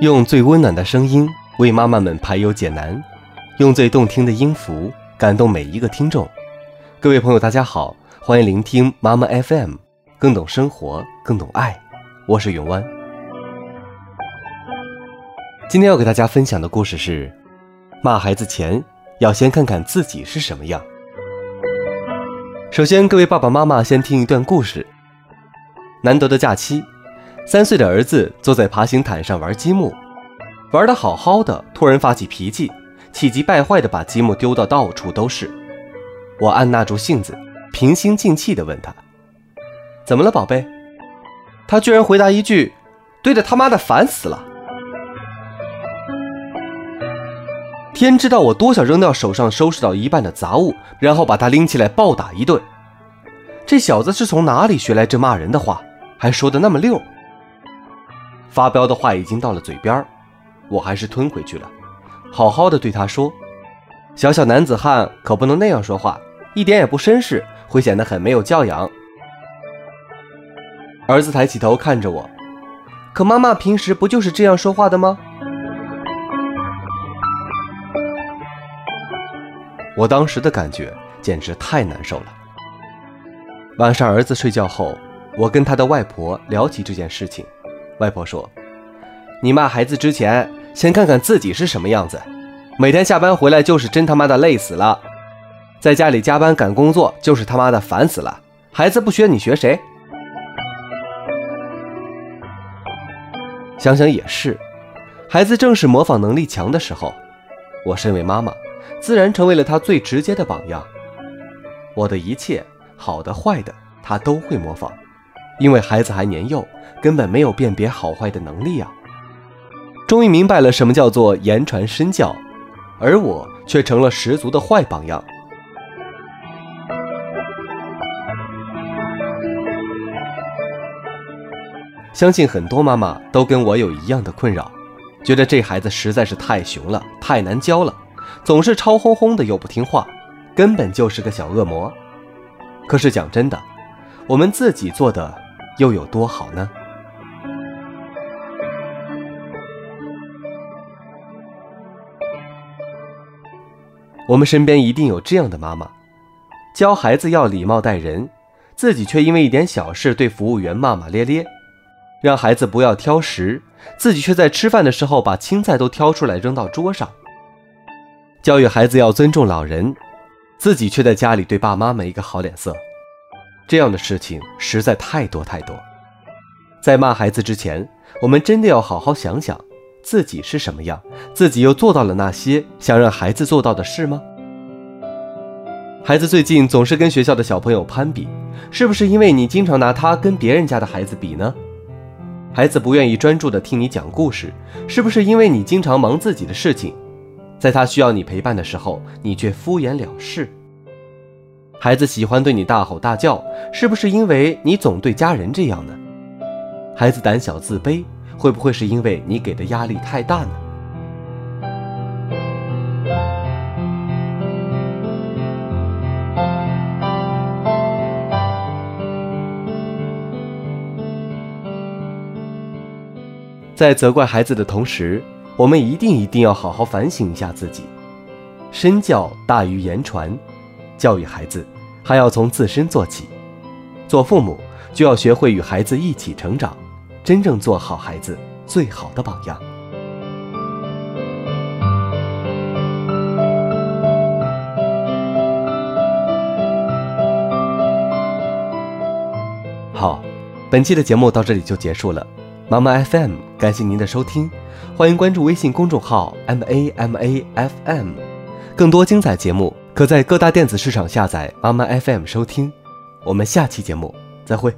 用最温暖的声音为妈妈们排忧解难，用最动听的音符感动每一个听众。各位朋友，大家好，欢迎聆听妈妈 FM，更懂生活，更懂爱。我是永湾。今天要给大家分享的故事是：骂孩子前要先看看自己是什么样。首先，各位爸爸妈妈先听一段故事。难得的假期。三岁的儿子坐在爬行毯上玩积木，玩得好好的，突然发起脾气，气急败坏地把积木丢到到处都是。我按捺住性子，平心静气地问他：“怎么了，宝贝？”他居然回答一句：“对着他妈的烦死了！”天知道我多想扔掉手上收拾到一半的杂物，然后把他拎起来暴打一顿。这小子是从哪里学来这骂人的话，还说的那么溜？发飙的话已经到了嘴边我还是吞回去了，好好的对他说：“小小男子汉可不能那样说话，一点也不绅士，会显得很没有教养。”儿子抬起头看着我，可妈妈平时不就是这样说话的吗？我当时的感觉简直太难受了。晚上儿子睡觉后，我跟他的外婆聊起这件事情。外婆说：“你骂孩子之前，先看看自己是什么样子。每天下班回来就是真他妈的累死了，在家里加班赶工作就是他妈的烦死了。孩子不学你学谁？想想也是，孩子正是模仿能力强的时候，我身为妈妈，自然成为了他最直接的榜样。我的一切好的坏的，他都会模仿。”因为孩子还年幼，根本没有辨别好坏的能力啊！终于明白了什么叫做言传身教，而我却成了十足的坏榜样。相信很多妈妈都跟我有一样的困扰，觉得这孩子实在是太熊了，太难教了，总是吵哄哄的又不听话，根本就是个小恶魔。可是讲真的，我们自己做的。又有多好呢？我们身边一定有这样的妈妈，教孩子要礼貌待人，自己却因为一点小事对服务员骂骂咧咧；让孩子不要挑食，自己却在吃饭的时候把青菜都挑出来扔到桌上；教育孩子要尊重老人，自己却在家里对爸妈没一个好脸色。这样的事情实在太多太多，在骂孩子之前，我们真的要好好想想自己是什么样，自己又做到了那些想让孩子做到的事吗？孩子最近总是跟学校的小朋友攀比，是不是因为你经常拿他跟别人家的孩子比呢？孩子不愿意专注的听你讲故事，是不是因为你经常忙自己的事情，在他需要你陪伴的时候，你却敷衍了事？孩子喜欢对你大吼大叫，是不是因为你总对家人这样呢？孩子胆小自卑，会不会是因为你给的压力太大呢？在责怪孩子的同时，我们一定一定要好好反省一下自己，身教大于言传。教育孩子，还要从自身做起。做父母就要学会与孩子一起成长，真正做好孩子最好的榜样。好，本期的节目到这里就结束了。妈妈 FM，感谢您的收听，欢迎关注微信公众号 M A M A F M，更多精彩节目。可在各大电子市场下载妈妈 FM 收听，我们下期节目再会。